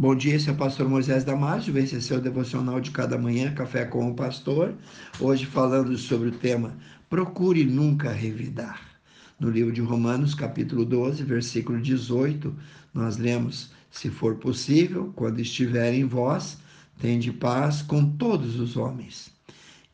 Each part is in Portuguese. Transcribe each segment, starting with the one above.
Bom dia, esse é o pastor Moisés Damásio, esse é seu devocional de cada manhã, Café com o Pastor. Hoje falando sobre o tema Procure nunca revidar. No livro de Romanos, capítulo 12, versículo 18, nós lemos: Se for possível, quando estiver em vós, tende paz com todos os homens.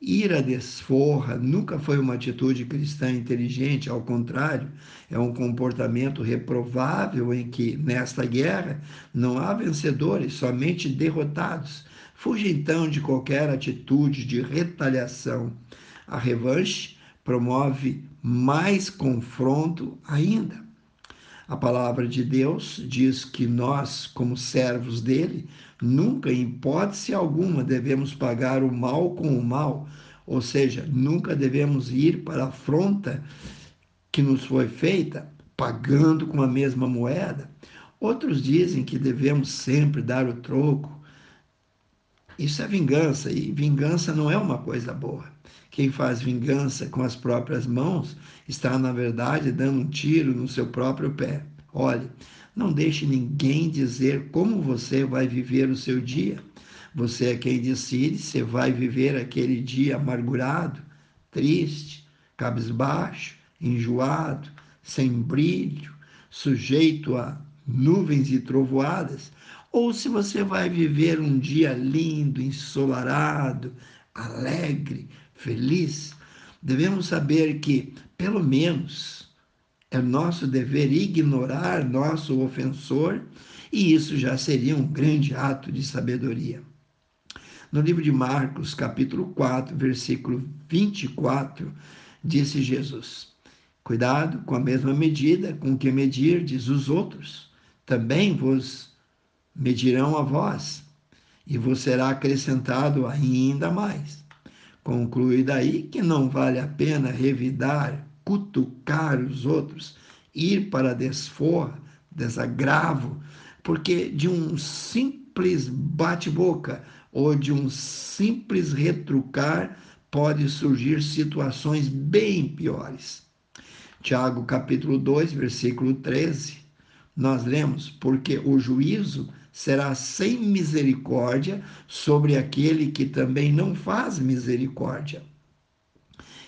Ir à desforra nunca foi uma atitude cristã inteligente, ao contrário, é um comportamento reprovável em que, nesta guerra, não há vencedores, somente derrotados. Fuja então de qualquer atitude de retaliação. A revanche promove mais confronto ainda. A palavra de Deus diz que nós, como servos dele, nunca, em hipótese alguma, devemos pagar o mal com o mal, ou seja, nunca devemos ir para a afronta que nos foi feita pagando com a mesma moeda. Outros dizem que devemos sempre dar o troco. Isso é vingança, e vingança não é uma coisa boa. Quem faz vingança com as próprias mãos está, na verdade, dando um tiro no seu próprio pé. Olhe, não deixe ninguém dizer como você vai viver o seu dia. Você é quem decide se vai viver aquele dia amargurado, triste, cabisbaixo, enjoado, sem brilho, sujeito a nuvens e trovoadas, ou se você vai viver um dia lindo, ensolarado, alegre, feliz, devemos saber que, pelo menos, é nosso dever ignorar nosso ofensor, e isso já seria um grande ato de sabedoria. No livro de Marcos, capítulo 4, versículo 24, disse Jesus: Cuidado com a mesma medida com que medirdes os outros, também vos medirão a vós, e vos será acrescentado ainda mais. Conclui daí que não vale a pena revidar, cutucar os outros, ir para desforra, desagravo, porque de um simples bate-boca ou de um simples retrucar pode surgir situações bem piores. Tiago capítulo 2, versículo 13, nós lemos: Porque o juízo será sem misericórdia sobre aquele que também não faz misericórdia.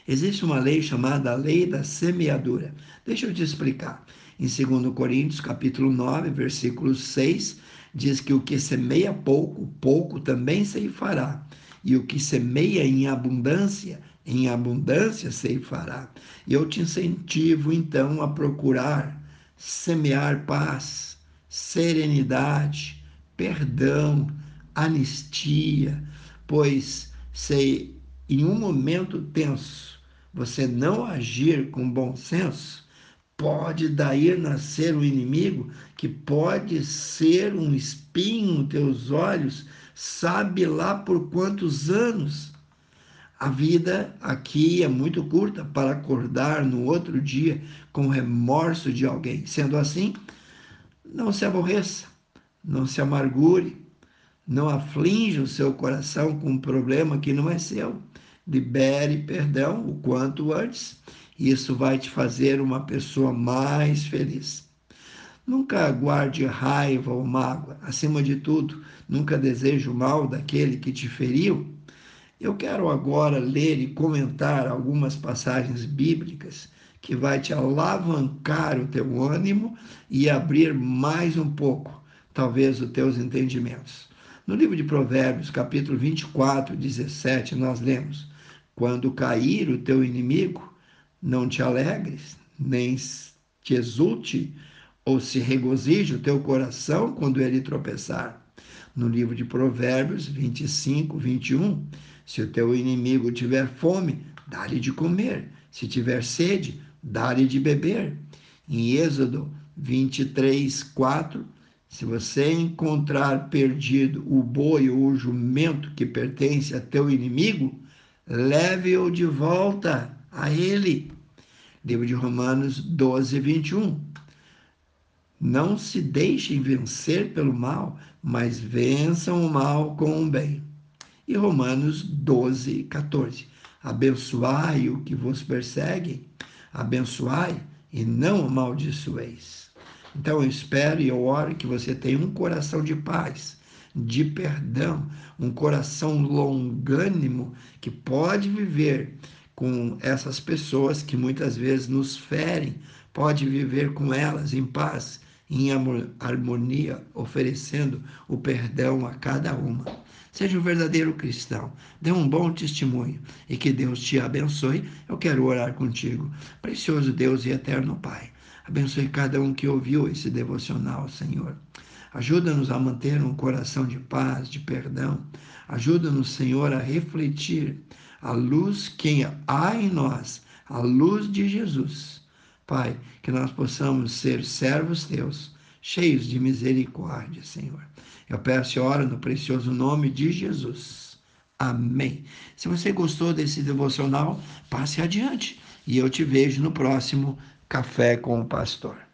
Existe uma lei chamada a lei da semeadura. Deixa eu te explicar. Em 2 Coríntios, capítulo 9, versículo 6, diz que o que semeia pouco, pouco também ceifará. E o que semeia em abundância, em abundância ceifará. E eu te incentivo, então, a procurar semear paz, serenidade, perdão, anistia, pois se em um momento tenso você não agir com bom senso, pode daí nascer o um inimigo que pode ser um espinho nos teus olhos, sabe lá por quantos anos. A vida aqui é muito curta para acordar no outro dia com remorso de alguém. Sendo assim, não se aborreça, não se amargure, não aflinja o seu coração com um problema que não é seu. Libere perdão o quanto antes. Isso vai te fazer uma pessoa mais feliz. Nunca guarde raiva ou mágoa. Acima de tudo, nunca deseje o mal daquele que te feriu. Eu quero agora ler e comentar algumas passagens bíblicas que vai te alavancar o teu ânimo e abrir mais um pouco, talvez, os teus entendimentos. No livro de Provérbios, capítulo 24, 17, nós lemos: Quando cair o teu inimigo, não te alegres, nem te exulte, ou se regozije o teu coração quando ele tropeçar. No livro de Provérbios 25, 21, se o teu inimigo tiver fome, dá-lhe de comer. Se tiver sede, dá-lhe de beber. Em Êxodo 23, 4, se você encontrar perdido o boi ou o jumento que pertence a teu inimigo, leve-o de volta a ele. Livro de Romanos 12, 21. Não se deixem vencer pelo mal, mas vençam o mal com o bem. E Romanos 12, 14. Abençoai o que vos perseguem, abençoai e não amaldiçoeis. Então eu espero e eu oro que você tenha um coração de paz, de perdão, um coração longânimo que pode viver com essas pessoas que muitas vezes nos ferem, pode viver com elas em paz, em harmonia, oferecendo o perdão a cada uma. Seja um verdadeiro cristão, dê um bom testemunho e que Deus te abençoe. Eu quero orar contigo. Precioso Deus e eterno Pai, abençoe cada um que ouviu esse devocional, Senhor. Ajuda-nos a manter um coração de paz, de perdão. Ajuda-nos, Senhor, a refletir a luz que há em nós, a luz de Jesus. Pai, que nós possamos ser servos teus, cheios de misericórdia, Senhor. Eu peço e oro no precioso nome de Jesus. Amém. Se você gostou desse devocional, passe adiante e eu te vejo no próximo Café com o Pastor.